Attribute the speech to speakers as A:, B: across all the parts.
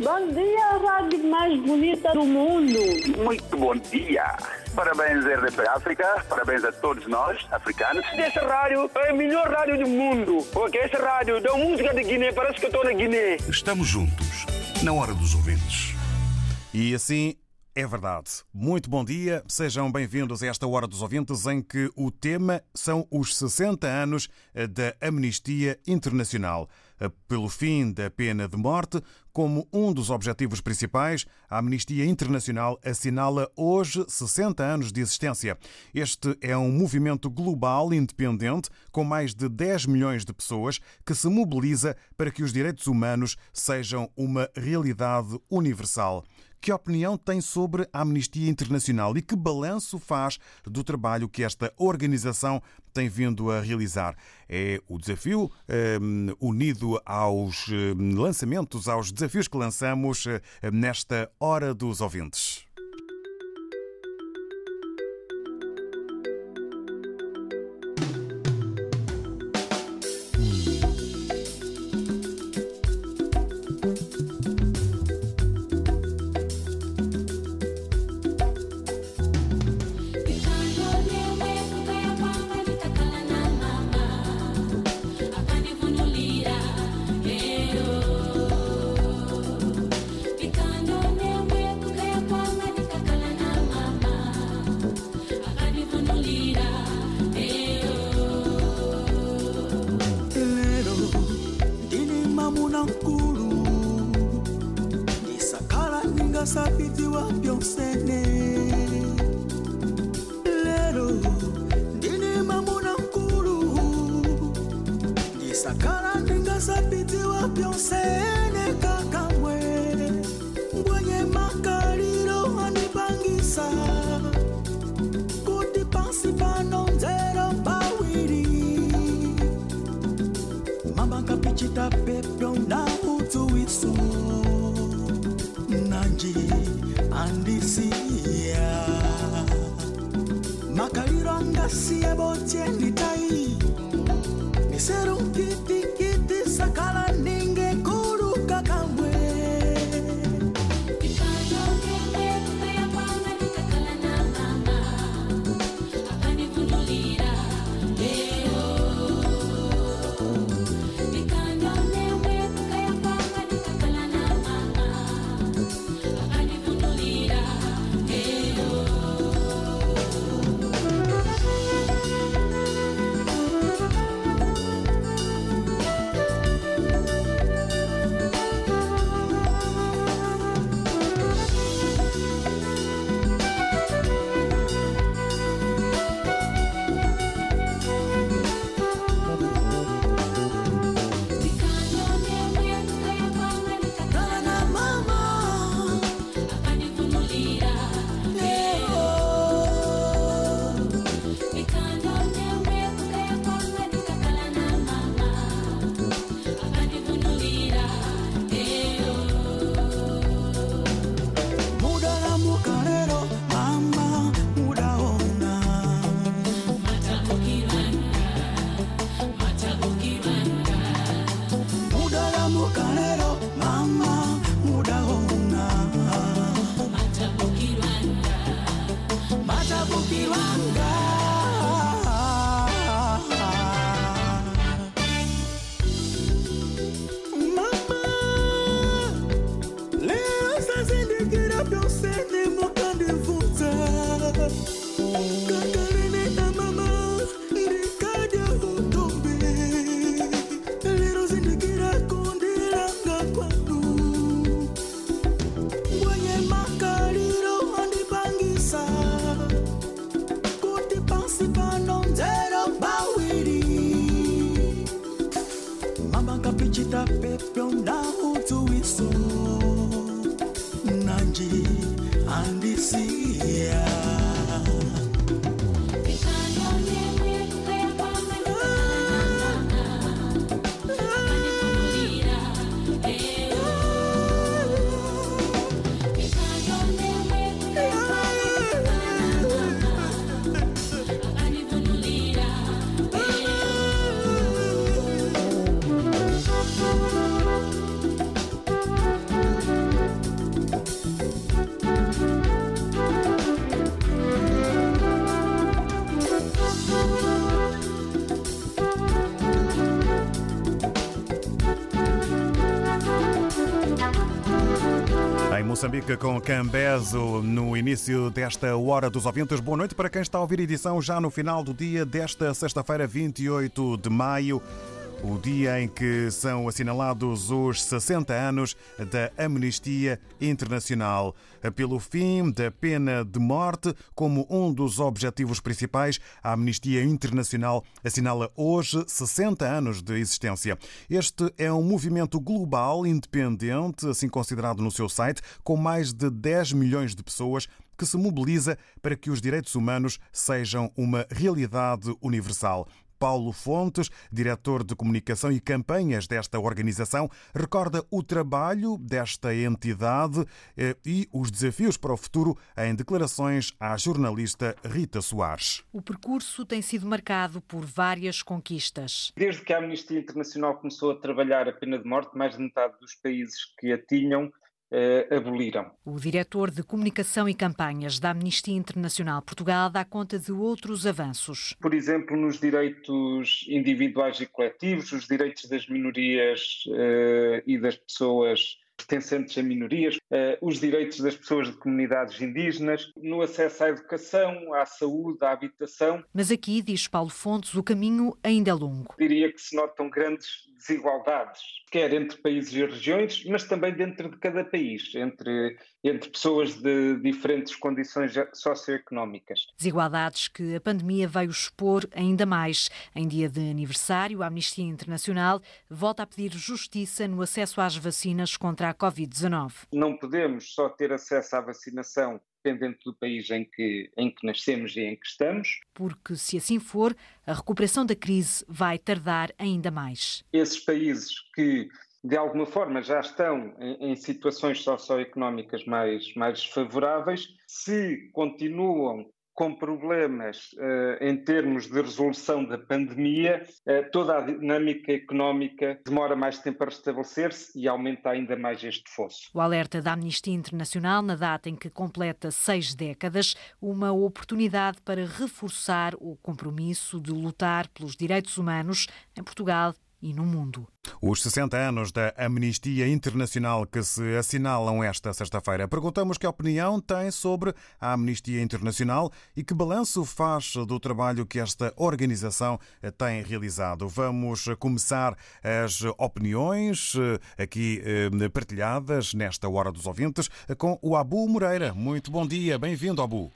A: Bom dia, rádio mais bonita do mundo.
B: Muito bom dia. Parabéns, RDP África. Parabéns a todos nós, africanos.
C: Essa rádio é a melhor rádio do mundo. Porque essa rádio dá música de Guiné, parece que eu estou na Guiné.
D: Estamos juntos, na hora dos ouvintes.
E: E assim é verdade. Muito bom dia, sejam bem-vindos a esta Hora dos Ouvintes, em que o tema são os 60 anos da Amnistia Internacional. Pelo fim da pena de morte, como um dos objetivos principais, a Amnistia Internacional assinala hoje 60 anos de existência. Este é um movimento global independente com mais de 10 milhões de pessoas que se mobiliza para que os direitos humanos sejam uma realidade universal. Que opinião tem sobre a Amnistia Internacional e que balanço faz do trabalho que esta organização tem vindo a realizar? É o desafio um, unido aos um, lançamentos, aos desafios que lançamos um, nesta Hora dos Ouvintes. andisia makaliro angasie botie nitai.
F: Moçambique com Cambezo no início desta Hora dos Ouvintes. Boa noite para quem está a ouvir a edição já no final do dia desta sexta-feira, 28 de maio o dia em que são assinalados os 60 anos da Amnistia Internacional. Pelo fim da pena de morte, como um dos objetivos principais, a Amnistia Internacional assinala hoje 60 anos de existência. Este é um movimento global independente, assim considerado no seu site, com mais de 10 milhões de pessoas que se mobiliza para que os direitos humanos sejam uma realidade universal. Paulo Fontes, diretor de comunicação e campanhas desta organização, recorda o trabalho desta entidade eh, e os desafios para o futuro em declarações à jornalista Rita Soares.
G: O percurso tem sido marcado por várias conquistas.
H: Desde que a Amnistia Internacional começou a trabalhar a pena de morte, mais de metade dos países que a tinham Uh, aboliram.
G: O diretor de Comunicação e Campanhas da Amnistia Internacional Portugal dá conta de outros avanços.
H: Por exemplo, nos direitos individuais e coletivos, os direitos das minorias uh, e das pessoas pertencentes a minorias, uh, os direitos das pessoas de comunidades indígenas, no acesso à educação, à saúde, à habitação.
G: Mas aqui, diz Paulo Fontes, o caminho ainda é longo.
H: Diria que se notam grandes desigualdades, quer entre países e regiões, mas também dentro de cada país, entre, entre pessoas de diferentes condições socioeconómicas.
G: Desigualdades que a pandemia veio expor ainda mais. Em dia de aniversário, a Amnistia Internacional volta a pedir justiça no acesso às vacinas contra a Covid-19.
H: Não podemos só ter acesso à vacinação dependente do país em que, em que nascemos e em que estamos.
G: Porque, se assim for, a recuperação da crise vai tardar ainda mais.
H: Esses países que, de alguma forma, já estão em, em situações socioeconómicas mais, mais favoráveis, se continuam com problemas uh, em termos de resolução da pandemia, uh, toda a dinâmica económica demora mais tempo a restabelecer-se e aumenta ainda mais este fosso.
G: O alerta da Amnistia Internacional, na data em que completa seis décadas, uma oportunidade para reforçar o compromisso de lutar pelos direitos humanos em Portugal e no mundo.
F: Os 60 anos da Amnistia Internacional que se assinalam esta sexta-feira. Perguntamos que opinião tem sobre a Amnistia Internacional e que balanço faz do trabalho que esta organização tem realizado. Vamos começar as opiniões eh, aqui eh, partilhadas nesta Hora dos Ouvintes com o Abu Moreira. Muito bom dia, bem-vindo, Abu.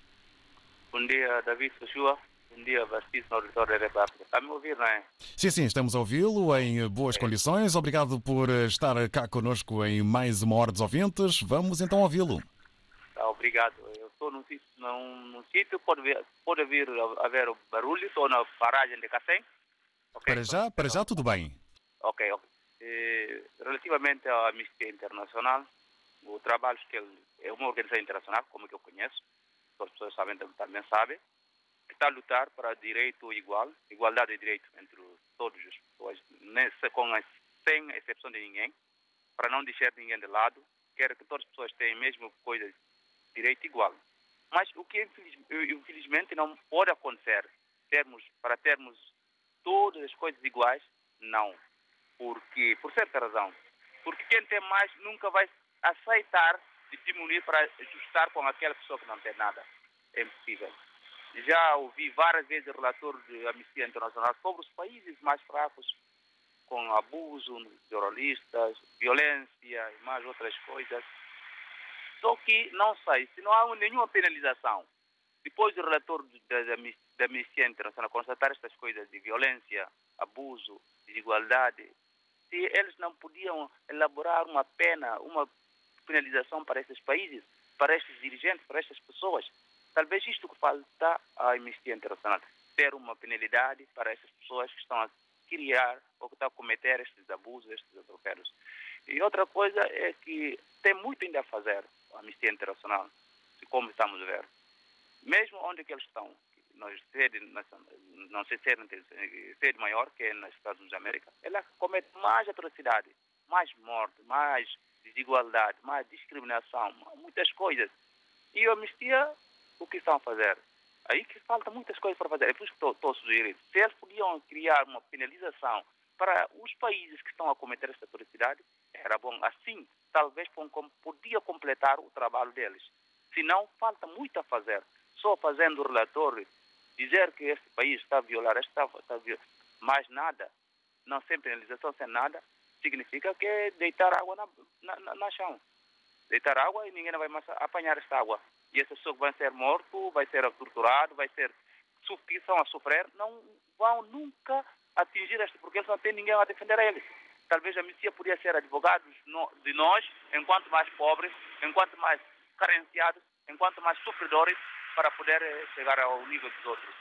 I: Bom dia, David Joshua. Bom dia, vastíssimo auditório da África. Está-me a ouvir, não é?
F: Sim, sim, estamos a ouvi-lo em boas é. condições. Obrigado por estar cá conosco em mais uma Hora dos Ouvintes. Vamos então ouvi-lo.
I: Tá, obrigado. Eu estou num sítio, num, num sítio pode, vir, pode vir haver barulho, estou na paragem de Cacém.
F: Okay, para já, para já tudo bem.
I: Ok, ok. E, relativamente à Amnistia Internacional, o trabalho que ele, é uma organização internacional, como que eu conheço, as pessoas sabem, também sabem, está a lutar para direito igual, igualdade de direito entre todas as pessoas, com sem exceção de ninguém, para não deixar ninguém de lado, quer que todas as pessoas tenham a mesma coisa, direito igual. Mas o que infelizmente não pode acontecer, termos, para termos todas as coisas iguais, não. Porque, por certa razão, porque quem tem mais nunca vai aceitar de diminuir para ajustar com aquela pessoa que não tem nada. É impossível. Já ouvi várias vezes o relator de Amnistia Internacional sobre os países mais fracos, com abuso de jornalistas, violência e mais outras coisas. Só que não sei, se não há nenhuma penalização, depois do relator da Amnistia Internacional constatar estas coisas de violência, abuso, desigualdade, se eles não podiam elaborar uma pena, uma penalização para esses países, para estes dirigentes, para estas pessoas. Talvez isto que falta à Amnistia Internacional, ter uma penalidade para essas pessoas que estão a criar ou que estão a cometer estes abusos, estes atropédios. E outra coisa é que tem muito ainda a fazer a Amnistia Internacional, como estamos a ver. Mesmo onde que eles estão, nós sede, não sei sede, sede maior, que é nos Estados Unidos da América, ela comete mais atrocidade, mais morte, mais desigualdade, mais discriminação, muitas coisas. E a Amnistia, o que estão a fazer? Aí que falta muitas coisas para fazer. É por isso que estou a sugerir. Se eles podiam criar uma penalização para os países que estão a cometer esta atrocidade, era bom. Assim, talvez podia completar o trabalho deles. Se não, falta muito a fazer. Só fazendo o relatório, dizer que este país está a violar, está, está a violar, mais nada, não sem penalização, sem nada, significa que é deitar água na, na, na chão. Deitar água e ninguém vai mais apanhar esta água. E essa pessoa vai ser morto, vai ser torturado, vai ser que estão a sofrer, não vão nunca atingir este, porque eles não têm ninguém a defender eles. Talvez a Messias podia ser advogados de nós, enquanto mais pobres, enquanto mais carenciados, enquanto mais sofredores, para poder eh, chegar ao nível dos outros.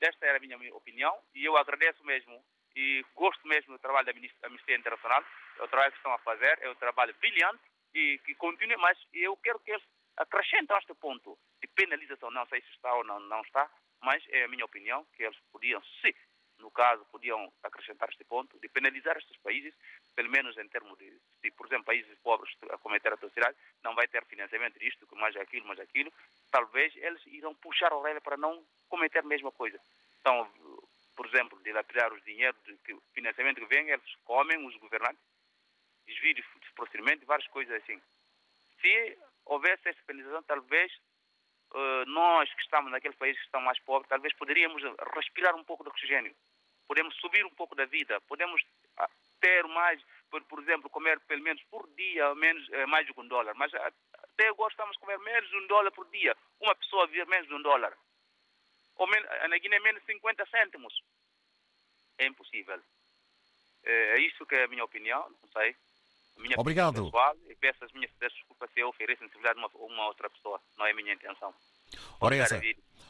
I: Esta era a minha opinião e eu agradeço mesmo e gosto mesmo do trabalho da Amnistia Internacional, é o trabalho que estão a fazer, é um trabalho brilhante e que continue, mas eu quero que eles acrescentem a este ponto de penalização, não sei se está ou não, não está, mas é a minha opinião que eles podiam, se no caso, podiam acrescentar este ponto de penalizar estes países, pelo menos em termos de, se, por exemplo, países pobres a cometer atrocidade, não vai ter financiamento disto, mais aquilo, mais aquilo, talvez eles irão puxar a orelha para não cometer a mesma coisa. Então, por exemplo, dilapidar os dinheiros, de financiamento que vem, eles comem, os governantes, desvio de procedimento várias coisas assim. Se houvesse essa penalização, talvez uh, nós que estamos naqueles países que estão mais pobres, talvez poderíamos respirar um pouco de oxigênio, podemos subir um pouco da vida, podemos ah, ter mais, por, por exemplo, comer pelo menos por dia menos, eh, mais de um dólar, mas até agora estamos a comer menos de um dólar por dia, uma pessoa vive menos de um dólar ou na Guiné menos 50 cêntimos. É impossível. É, é isso que é a minha opinião, não sei. Minha
F: Obrigado.
I: Pessoal, e peço as minhas desculpas se eu ofereço sensibilidade a uma, uma outra pessoa. Não é a minha intenção.
F: Ora, essa.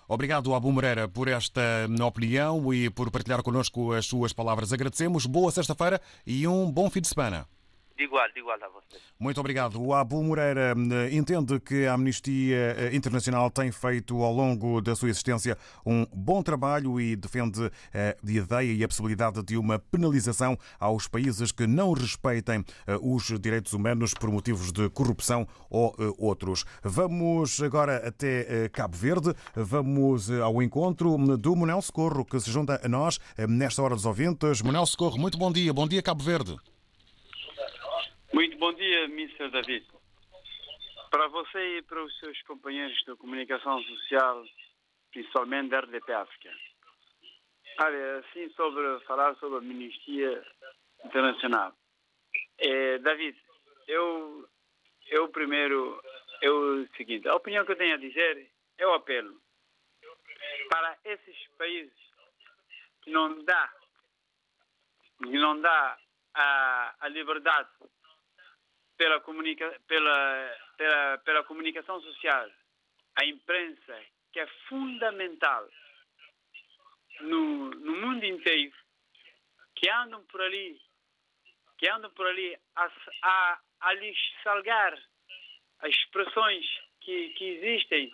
F: Obrigado, Abu Moreira, por esta opinião e por partilhar connosco as suas palavras. Agradecemos. Boa sexta-feira e um bom fim de semana.
I: De igual, de igual a você.
F: Muito obrigado. O Abu Moreira eh, entende que a Amnistia eh, Internacional tem feito ao longo da sua existência um bom trabalho e defende eh, a ideia e a possibilidade de uma penalização aos países que não respeitem os direitos humanos por motivos de corrupção ou outros. Vamos agora até Cabo Verde. Vamos ao encontro do Monel Socorro, que se junta a nós nesta hora dos ouvintes. Monel Socorro, muito bom dia. Bom dia, Cabo Verde.
J: Muito bom dia, Mr. David. Para você e para os seus companheiros da comunicação social, principalmente da RDP África. Olha, assim, sobre falar sobre a Amnistia Internacional. É, David, eu, eu primeiro, eu, seguinte, a opinião que eu tenho a dizer o apelo para esses países que não dá, que não dá a, a liberdade pela, comunica, pela, pela, pela comunicação social, a imprensa, que é fundamental no, no mundo inteiro, que andam por ali, que andam por ali a, a, a lhes salgar as expressões que, que existem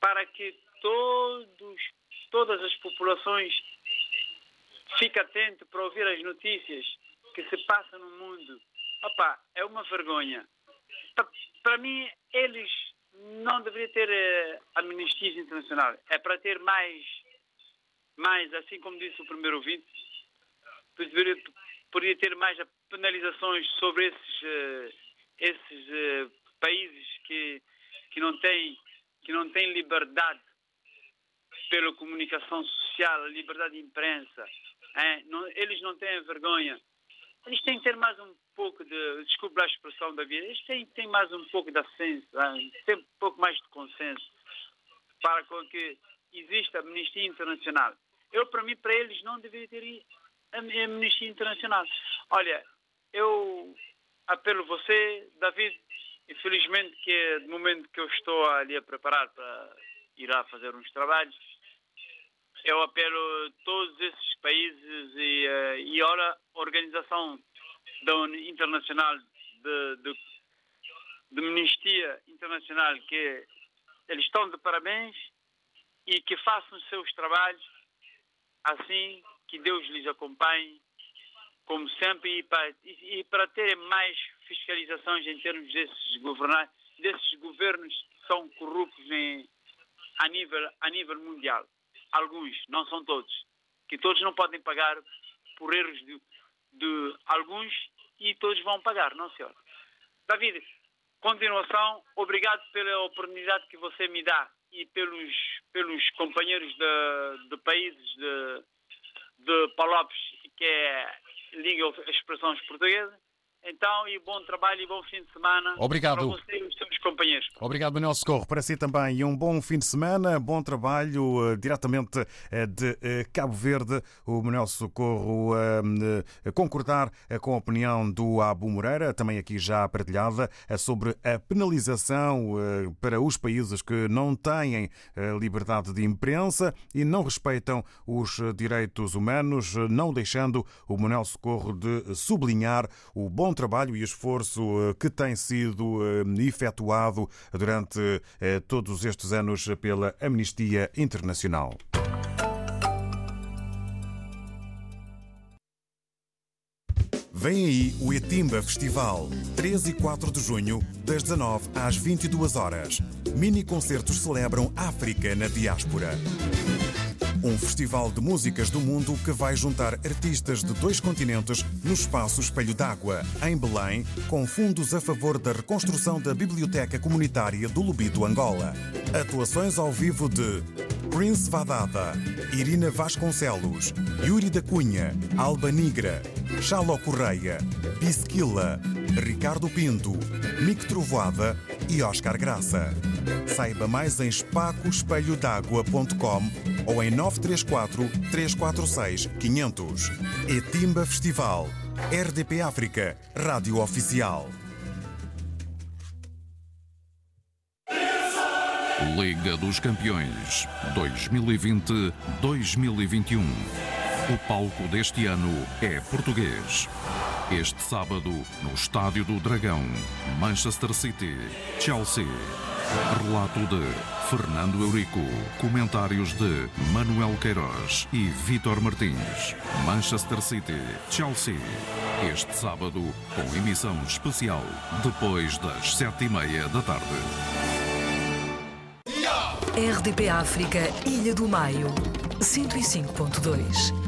J: para que todos, todas as populações fiquem atentos para ouvir as notícias que se passam no mundo Opa, é uma vergonha. Para mim, eles não deveriam ter uh, amnistia internacional. É para ter mais, mais, assim como disse o primeiro ouvinte, deveria, poderia ter mais penalizações sobre esses, uh, esses uh, países que, que, não têm, que não têm liberdade pela comunicação social, liberdade de imprensa. Não, eles não têm vergonha eles têm que ter mais um pouco de, desculpe a expressão da vida, eles têm, têm mais um pouco de senso, têm um pouco mais de consenso para que exista amnistia internacional. Eu, para mim, para eles não deveria ter amnistia internacional. Olha, eu apelo você, David, infelizmente, que é de momento que eu estou ali a preparar para ir a fazer uns trabalhos, eu apelo a todos esses países e, uh, e ora a Organização da Internacional de, de, de Amnistia Internacional que eles estão de parabéns e que façam os seus trabalhos assim que Deus lhes acompanhe como sempre e para, e, e para terem mais fiscalizações em termos desses governantes desses governos que são corruptos em, a nível a nível mundial alguns, não são todos, que todos não podem pagar por erros de, de alguns e todos vão pagar, não senhor. David, continuação, obrigado pela oportunidade que você me dá e pelos, pelos companheiros de, de países de, de Palopes, que é Liga Expressões Portuguesas, então, e bom trabalho e bom fim de semana
F: Obrigado.
J: para você e os seus companheiros.
F: Obrigado, Manuel Socorro. Para si também e um bom fim de semana, bom trabalho uh, diretamente uh, de uh, Cabo Verde. O Manuel Socorro concordar com a opinião do Abu Moreira, também aqui já partilhada, sobre a penalização para os países que não têm liberdade de imprensa e não respeitam os direitos humanos, não deixando o Manuel Socorro de sublinhar o bom trabalho e esforço eh, que tem sido eh, efetuado durante eh, todos estes anos pela Amnistia Internacional. Vem aí o Etimba Festival, 3 e 4 de junho, das 19 às 22 horas. Mini concertos celebram África na diáspora. Um festival de músicas do mundo que vai juntar artistas de dois continentes no espaço Espelho d'Água, em Belém, com fundos a favor da reconstrução da Biblioteca Comunitária do Lubido, Angola. Atuações ao vivo de Prince Vadada, Irina Vasconcelos, Yuri da Cunha, Alba Nigra, Chalo Correia, Bisquila, Ricardo Pinto, Mick Trovoada e Oscar Graça. Saiba mais em espacoespelhodagua.com ou em 934 346 500. Etimba Festival. RDP África. Rádio Oficial.
D: Liga dos Campeões 2020-2021. O palco deste ano é português. Este sábado, no Estádio do Dragão, Manchester City, Chelsea. Relato de Fernando Eurico. Comentários de Manuel Queiroz e Vítor Martins. Manchester City, Chelsea. Este sábado, com emissão especial, depois das sete e meia da tarde.
K: RDP África, Ilha do Maio, 105.2.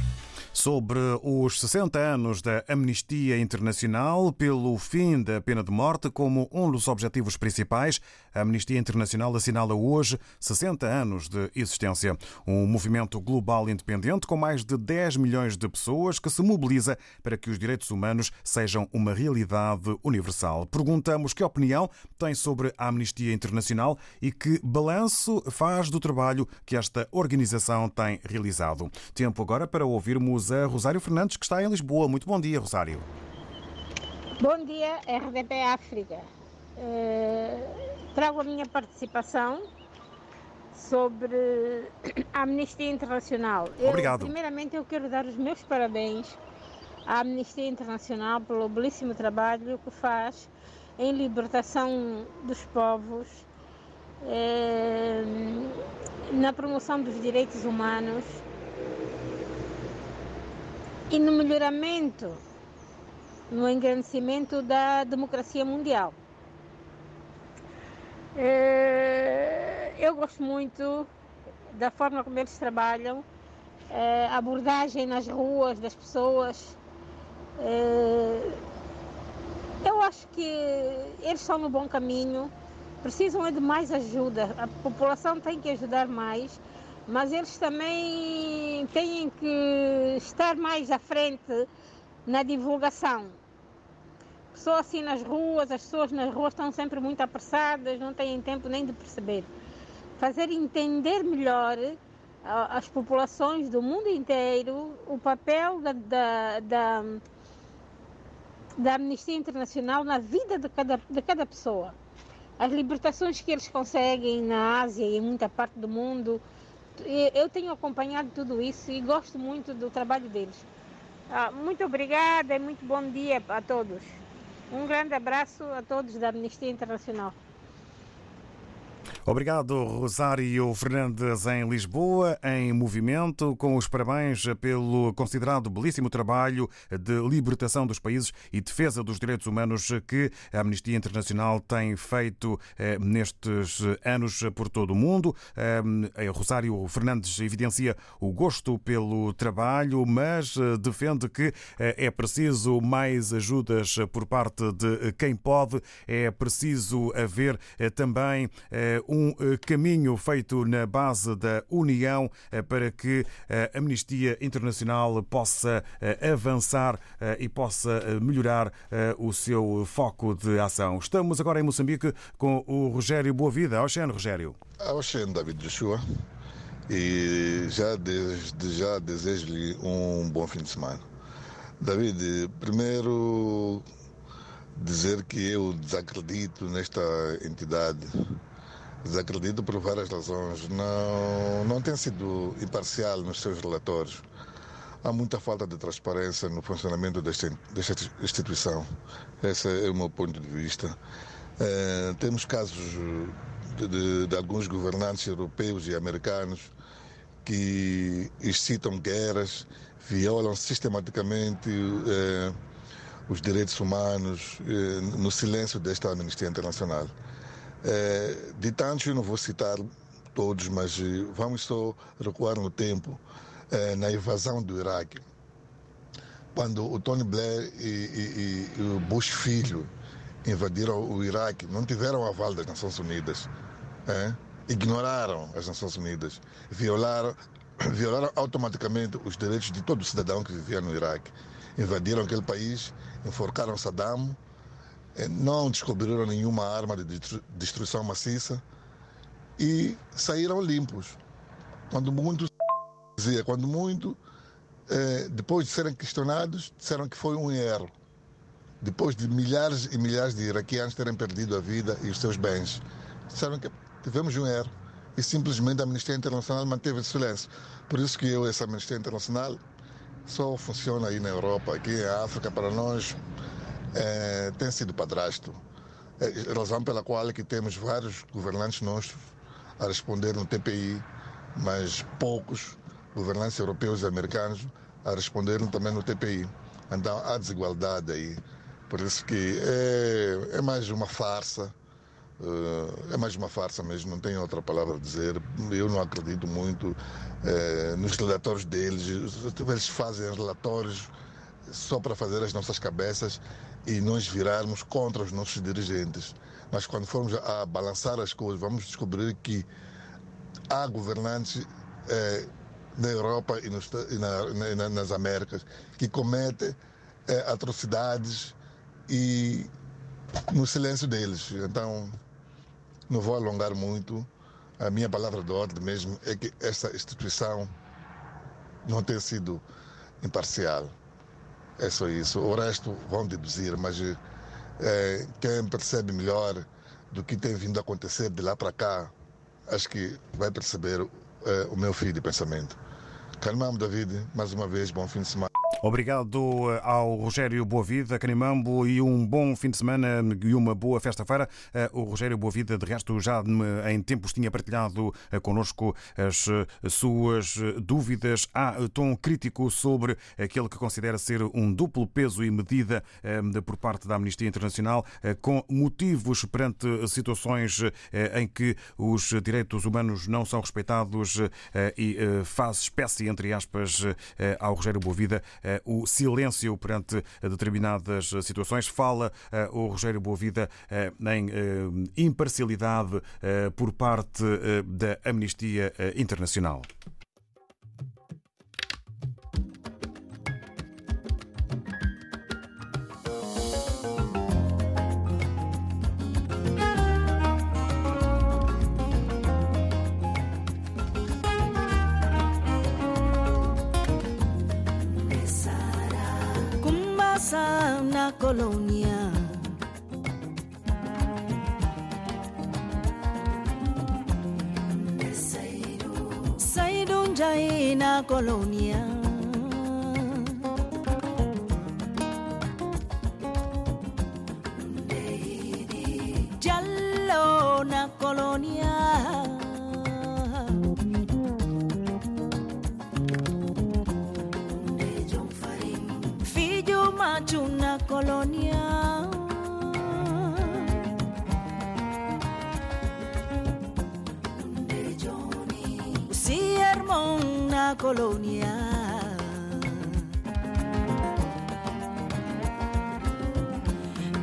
F: sobre os 60 anos da Amnistia Internacional pelo fim da pena de morte como um dos objetivos principais. A Amnistia Internacional assinala hoje 60 anos de existência. Um movimento global independente com mais de 10 milhões de pessoas que se mobiliza para que os direitos humanos sejam uma realidade universal. Perguntamos que opinião tem sobre a Amnistia Internacional e que balanço faz do trabalho que esta organização tem realizado. Tempo agora para ouvirmos a Rosário Fernandes, que está em Lisboa. Muito bom dia, Rosário.
L: Bom dia, RDP África. Uh, trago a minha participação sobre a Amnistia Internacional.
F: Obrigado.
L: Eu, primeiramente, eu quero dar os meus parabéns à Amnistia Internacional pelo belíssimo trabalho que faz em libertação dos povos, eh, na promoção dos direitos humanos e no melhoramento, no engrandecimento da democracia mundial. É, eu gosto muito da forma como eles trabalham, é, a abordagem nas ruas das pessoas. É, eu acho que eles estão no bom caminho, precisam de mais ajuda. A população tem que ajudar mais mas eles também têm que estar mais à frente na divulgação. Só assim nas ruas, as pessoas nas ruas estão sempre muito apressadas, não têm tempo nem de perceber. Fazer entender melhor as populações do mundo inteiro o papel da, da, da, da Amnistia Internacional na vida de cada, de cada pessoa. As libertações que eles conseguem na Ásia e em muita parte do mundo, eu tenho acompanhado tudo isso e gosto muito do trabalho deles. Ah, muito obrigada e muito bom dia a todos. Um grande abraço a todos da Amnistia Internacional.
F: Obrigado, Rosário Fernandes, em Lisboa, em movimento, com os parabéns pelo considerado belíssimo trabalho de libertação dos países e defesa dos direitos humanos que a Amnistia Internacional tem feito eh, nestes anos por todo o mundo. Eh, Rosário Fernandes evidencia o gosto pelo trabalho, mas eh, defende que é preciso mais ajudas por parte de quem pode, é preciso haver também um eh, caminho feito na base da União eh, para que a Amnistia Internacional possa eh, avançar e possa melhorar o seu foco de ação. Estamos agora em Moçambique com o Rogério Boavida. Oxene, Rogério.
M: Oxene, David Joshua. E já desde já desejo-lhe um bom fim de semana. David, primeiro dizer que eu desacredito nesta entidade Desacredito por várias razões. Não, não tem sido imparcial nos seus relatórios. Há muita falta de transparência no funcionamento desta, desta instituição. Esse é o meu ponto de vista. É, temos casos de, de, de, alguns governantes europeus e americanos que excitam guerras, violam sistematicamente é, os direitos humanos é, no silêncio desta Amnistia Internacional. É, de tantos, eu não vou citar todos, mas eh, vamos só recuar no tempo, é, na invasão do Iraque. Quando o Tony Blair e, e, e o Bush filho invadiram o Iraque, não tiveram aval das Nações Unidas. É? Ignoraram as Nações Unidas. Violaram, violaram automaticamente os direitos de todo cidadão que vivia no Iraque. Invadiram aquele país, enforcaram Saddam, não descobriram nenhuma arma de destruição maciça e saíram limpos. Quando muito dizia, quando muito, é, depois de serem questionados, disseram que foi um erro. Depois de milhares e milhares de iraquianos terem perdido a vida e os seus bens, disseram que tivemos um erro e simplesmente a Amnistia Internacional manteve silêncio. Por isso que eu, essa Amnistia Internacional, só funciona aí na Europa, aqui em África, para nós é, tem sido padrasto. É, razão pela qual é que temos vários governantes nossos a responder no TPI, mas poucos governantes europeus e americanos a responderam também no TPI. Então há desigualdade aí. Por isso que é, é mais uma farsa. Uh, é mais uma farsa mesmo, não tenho outra palavra a dizer. Eu não acredito muito é, nos relatórios deles. Eles fazem relatórios só para fazer as nossas cabeças e nós virarmos contra os nossos dirigentes. Mas quando formos a balançar as coisas, vamos descobrir que há governantes eh, na Europa e, nos, e na, na, nas Américas que cometem eh, atrocidades e no silêncio deles. Então, não vou alongar muito. A minha palavra de ordem mesmo é que essa instituição não tem sido imparcial. É só isso. O resto vão deduzir, mas é, quem percebe melhor do que tem vindo a acontecer de lá para cá, acho que vai perceber é, o meu fio de pensamento. Calmamos, David. Mais uma vez, bom fim de semana.
F: Obrigado eh, ao Rogério Boavida, Canimambo, e um bom fim de semana e uma boa festa-feira. Eh, o Rogério Boavida, de resto, já em tempos tinha partilhado eh, connosco as suas dúvidas. Há tom crítico sobre aquele que considera ser um duplo peso e medida por parte da Amnistia Internacional, com motivos perante situações em que os direitos humanos não são respeitados e faz espécie, entre aspas, ao Rogério Boavida o silêncio perante determinadas situações. Fala eh, o Rogério Boavida eh, em imparcialidade por parte da Amnistia Internacional.
N: Dança na colônia. Saíram já na colônia. Jallo na colônia. colonia. Sí, hermana colonia.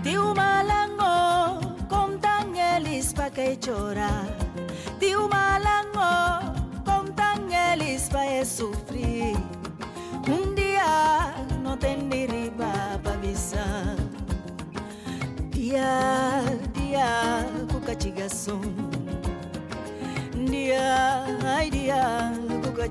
N: Tiu malango con tan elis pa que chorar. Dia, dia, cuca chigação. Dia, ai dia, cuca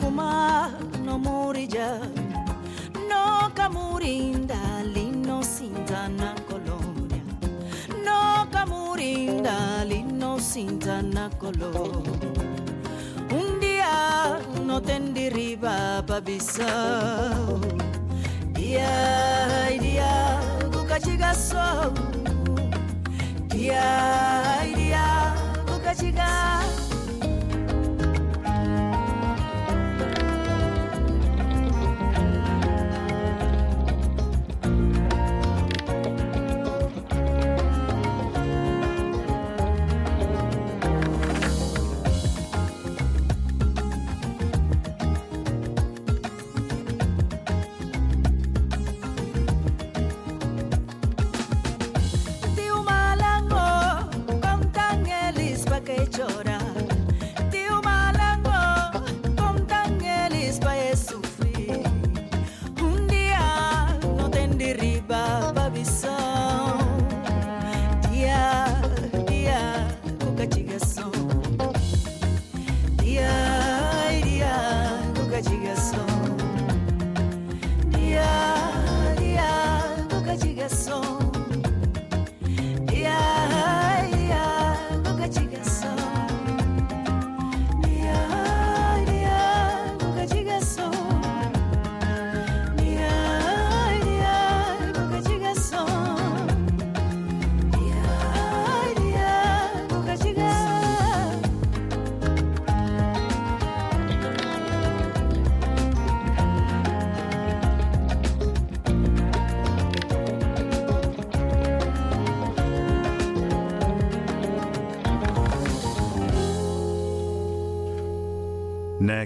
N: como no morija, no camurinda ali no sinta na colônia, no camurinda ali no sinta na colônia. Um dia não tem de riba pra Bissau, dia, dia, cuca chiga só. Dia, dia, cuca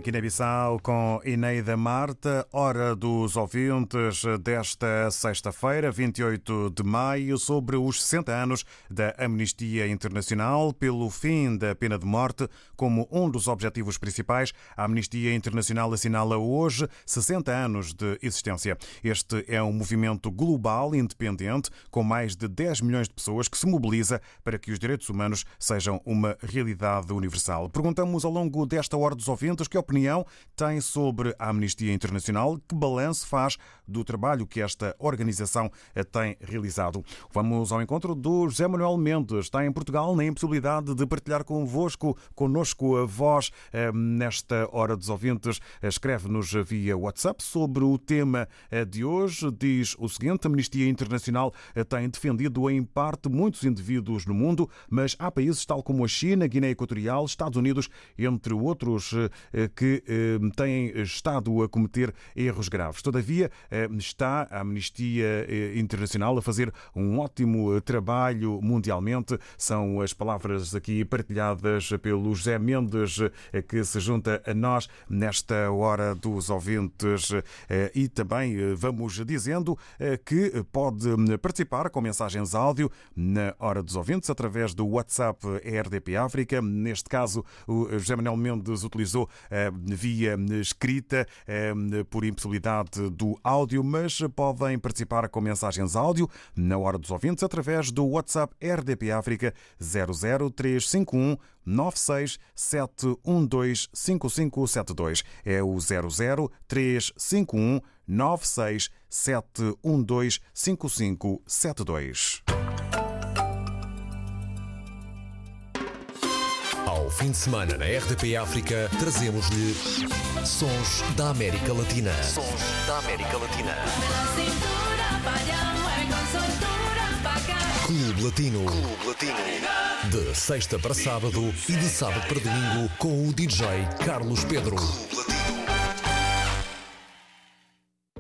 F: Guiné-Bissau, com Ineida Marta, hora dos ouvintes desta sexta-feira, 28 de maio, sobre os 60 anos da Amnistia Internacional pelo fim da pena de morte. Como um dos objetivos principais, a Amnistia Internacional assinala hoje 60 anos de existência. Este é um movimento global independente com mais de 10 milhões de pessoas que se mobiliza para que os direitos humanos sejam uma realidade universal. Perguntamos ao longo desta hora dos ouvintes que tem sobre a Amnistia Internacional, que balanço faz do trabalho que esta organização tem realizado. Vamos ao encontro do José Manuel Mendes, está em Portugal, na impossibilidade de partilhar convosco, connosco a voz eh, nesta hora dos ouvintes. Escreve-nos via WhatsApp sobre o tema eh, de hoje. Diz o seguinte: a Amnistia Internacional eh, tem defendido em parte muitos indivíduos no mundo, mas há países tal como a China, Guiné Equatorial, Estados Unidos, entre outros, que eh, têm estado a cometer erros graves. Todavia, eh, está a Amnistia eh, Internacional a fazer um ótimo trabalho mundialmente. São as palavras aqui partilhadas pelo José Mendes, que se junta a nós nesta hora dos ouvintes. E também vamos dizendo que pode participar com mensagens áudio na hora dos ouvintes através do WhatsApp RDP África. Neste caso, o José Manuel Mendes utilizou via escrita por impossibilidade do áudio, mas podem participar com mensagens áudio na hora dos ouvintes através do WhatsApp RDP África 00351 967125572. É o 00351 967125572.
O: Fim de semana na RDP África, trazemos-lhe Sons da América Latina. Sons da América Latina. Clube Latino. Clube Latino. De sexta para sábado e de sábado para domingo com o DJ Carlos Pedro.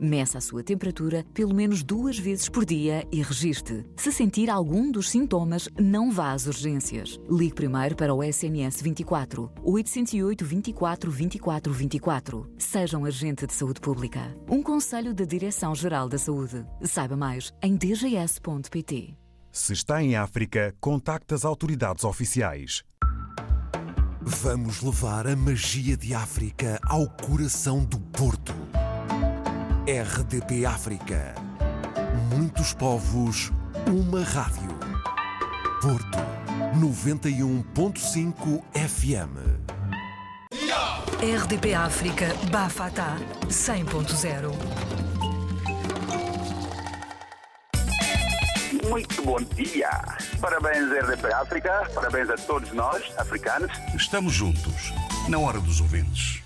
N: Meça a sua temperatura pelo menos duas vezes por dia e registre. Se sentir algum dos sintomas, não vá às urgências. Ligue primeiro para o SNS 24 808 24 24 24. Seja um agente de saúde pública. Um conselho da Direção-Geral da Saúde. Saiba mais em dgs.pt.
F: Se está em África, contacte as autoridades oficiais.
O: Vamos levar a magia de África ao coração do Porto. RDP África. Muitos povos, uma rádio. Porto 91.5 FM.
K: RDP África, Bafata 100.0.
C: Muito bom dia. Parabéns, RDP África. Parabéns a todos nós, africanos.
D: Estamos juntos, na hora dos ouvintes.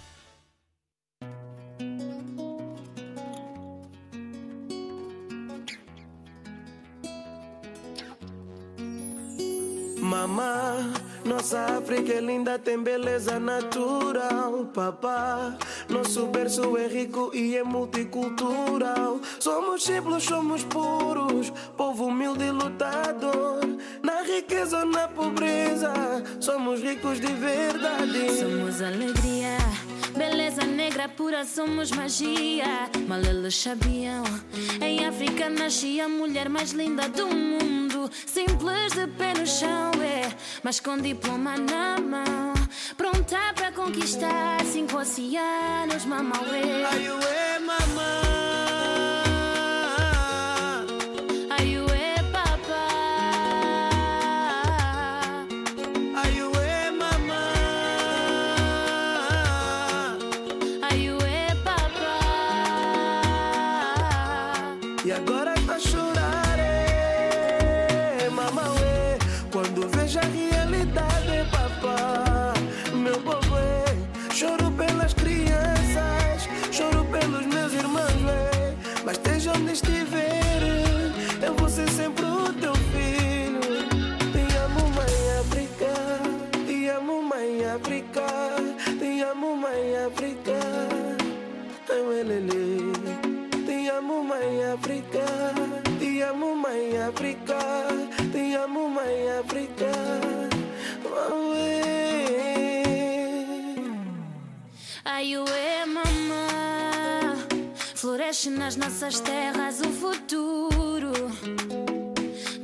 P: Mamá, nossa África é linda, tem beleza natural. Papá, nosso berço é rico e é multicultural. Somos simples, somos puros, povo humilde e lutador. Na riqueza ou na pobreza, somos ricos de verdade.
Q: Somos alegria, beleza negra pura, somos magia. Mal eles sabiam, em África nascia a mulher mais linda do mundo. Simples de pé no chão, é, mas com diploma na mão. Pronta para conquistar cinco oceanos, mamauê.
P: África. Te amo, mãe África. Ai, ué,
Q: mamã. Floresce nas nossas terras o futuro.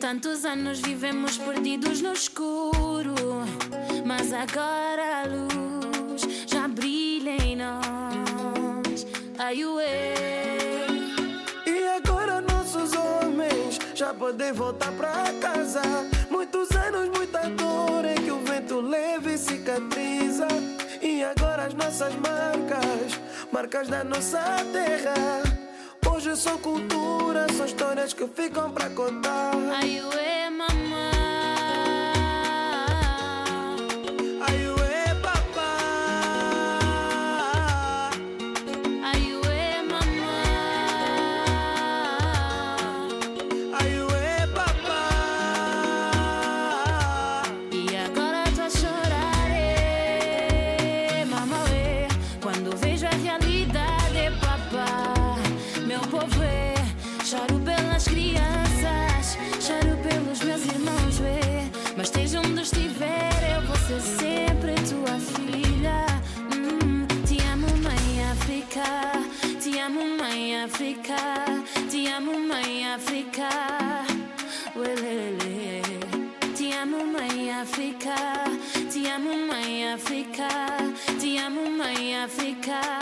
Q: Tantos anos vivemos perdidos no escuro. Mas agora a luz já brilha em nós. Ai,
P: já podem voltar pra casa. Muitos anos, muita dor em que o vento leve cicatriza. E agora as nossas marcas, marcas da nossa terra. Hoje são cultura, são histórias que ficam pra contar.
Q: Ai, Te amo, mãe África.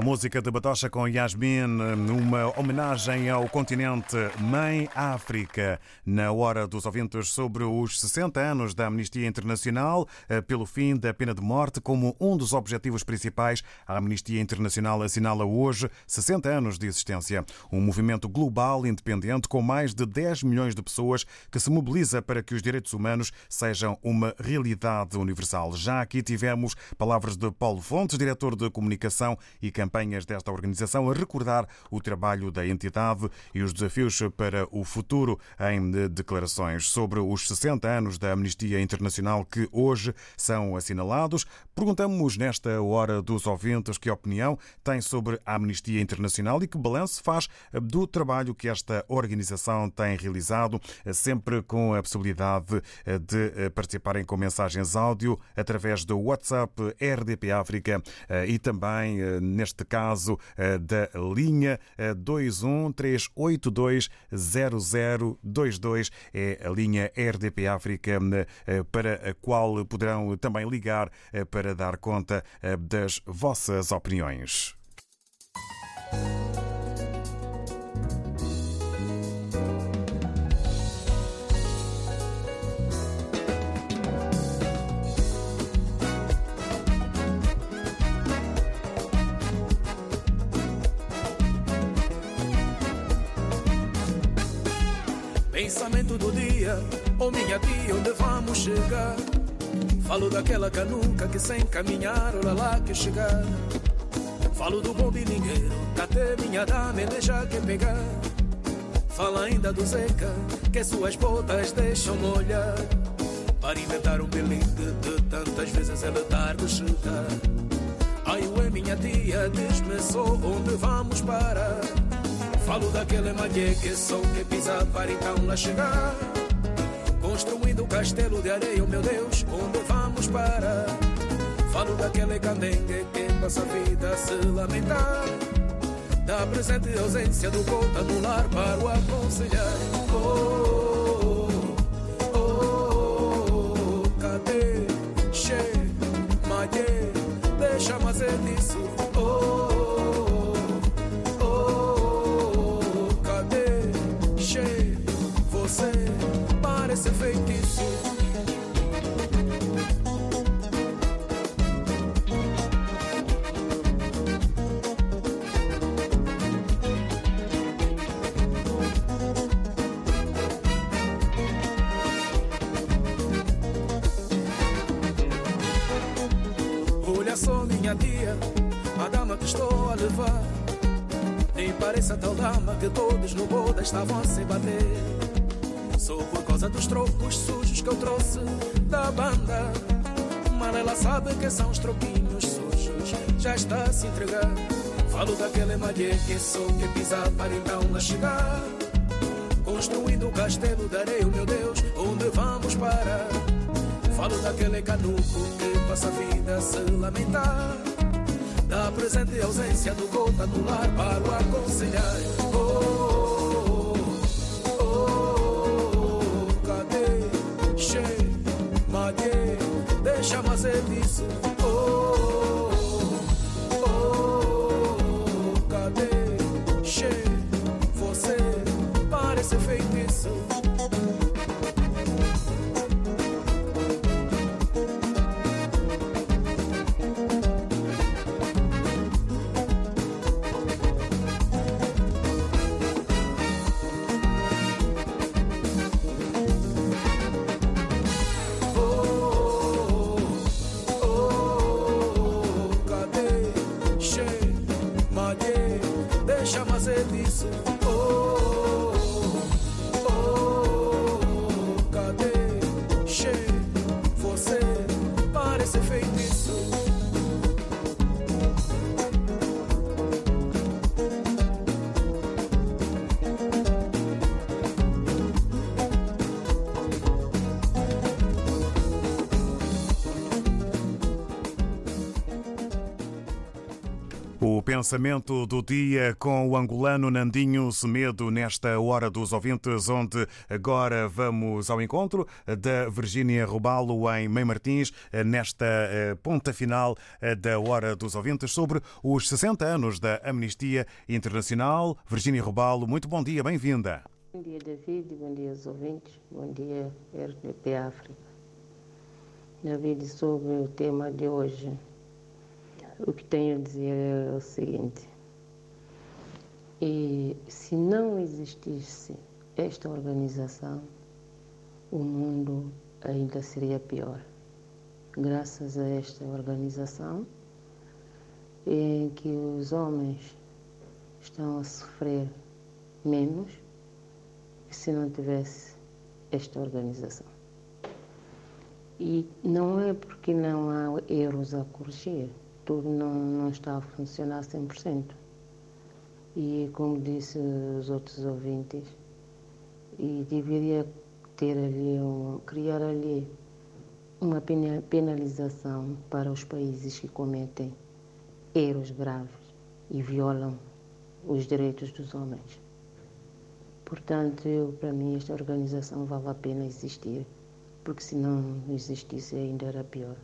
F: A música de Batocha com Yasmin, numa homenagem ao continente Mãe África, na hora dos ouvintes sobre os 60 anos da Amnistia Internacional eh, pelo fim da pena de morte como um dos objetivos principais. A Amnistia Internacional assinala hoje 60 anos de existência. Um movimento global independente com mais de 10 milhões de pessoas que se mobiliza para que os direitos humanos sejam uma realidade universal. Já aqui tivemos palavras de Paulo Fontes, diretor de comunicação e campanhas desta organização, a recordar o trabalho da entidade e os desafios para o futuro em declarações sobre os 60 anos da Amnistia Internacional que hoje são assinalados. Perguntamos nesta hora dos ouvintes que opinião tem sobre a Amnistia Internacional e que balanço faz do trabalho que esta organização tem realizado, sempre com a possibilidade de participarem com mensagens áudio através do WhatsApp RDP África e também neste caso da linha 213820022 é a linha RDP África para a qual poderão também ligar para dar conta das vossas opiniões.
R: Pensamento do dia, oh minha tia, onde vamos chegar? Falo daquela canuca que sem caminhar, olha lá que chegar. Falo do bom bilingueiro, até minha dama deixa que pegar. Fala ainda do Zeca, que suas botas deixam molhar. Para inventar um bilingue de tantas vezes ele dar de chegar. Ai, ué, minha tia, diz-me só onde vamos parar. Falo daquele malhe que só que pisa para então lá chegar. Construindo um castelo de areia, oh meu Deus, onde vamos parar? Falo daquele candengue que passa a vida a se lamentar. Da presente ausência do gota no lar para o aconselhar. Oh, oh, oh, oh, cadê? Che, malhe, deixa mais é parece feitiço. Olha só, minha tia, a dama que estou a levar. Nem parece a tal dama que todos no boda estavam a se bater. Só por causa dos trocos sujos que eu trouxe da banda. Mas ela sabe que são os troquinhos sujos, já está a se entregar. Falo daquele malhe que só que pisar para então lá chegar. Construindo um castelo de areia, meu Deus, onde vamos parar? Falo daquele canuco que passa a vida a se lamentar. Da presente ausência do gota no lar para o aconselhar. Oh, deixa mais é
F: pensamento do dia com o angolano Nandinho Semedo nesta hora dos ouvintes, onde agora vamos ao encontro da Virgínia Robalo em Mãe Martins, nesta eh, ponta final eh, da hora dos ouvintes, sobre os 60 anos da Amnistia Internacional. Virgínia Robalo, muito bom dia, bem-vinda.
S: Bom dia, David, bom dia aos ouvintes, bom dia, RDP África. David, sobre o tema de hoje, o que tenho a dizer é o seguinte: e se não existisse esta organização, o mundo ainda seria pior. Graças a esta organização, em que os homens estão a sofrer menos se não tivesse esta organização. E não é porque não há erros a corrigir, tudo não, não está a funcionar 100%. E como disse os outros ouvintes, e deveria ter ali, um, criar ali uma penalização para os países que cometem erros graves e violam os direitos dos homens. Portanto, eu, para mim, esta organização vale a pena existir, porque se não existisse ainda era pior.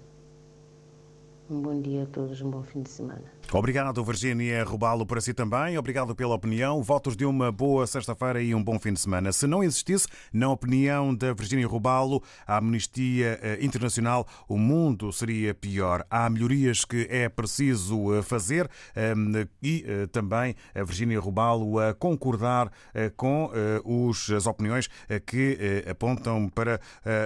S: Um bom dia a todos, um bom fim de semana.
F: Obrigado, Virgínia Robalo, para si também. Obrigado pela opinião. Votos de uma boa sexta-feira e um bom fim de semana. Se não existisse, na opinião da Virgínia Robalo, a Amnistia eh, Internacional, o mundo seria pior. Há melhorias que é preciso eh, fazer ehm, e eh, também a Virgínia Robalo a concordar com as opiniões que apontam para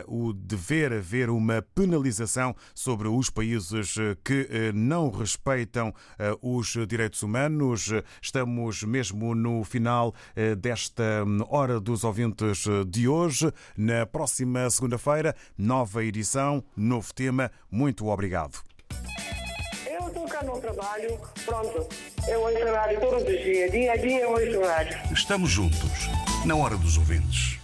F: o dever haver uma penalização sobre os países que não respeitam os direitos humanos. Estamos mesmo no final desta hum, Hora dos Ouvintes de hoje. Na próxima segunda-feira, nova edição, novo tema. Muito obrigado.
T: Eu estou cá no trabalho, pronto. Eu ouço rádio todos os dias, dia a dia eu ouço rádio.
P: Estamos juntos, na Hora dos Ouvintes.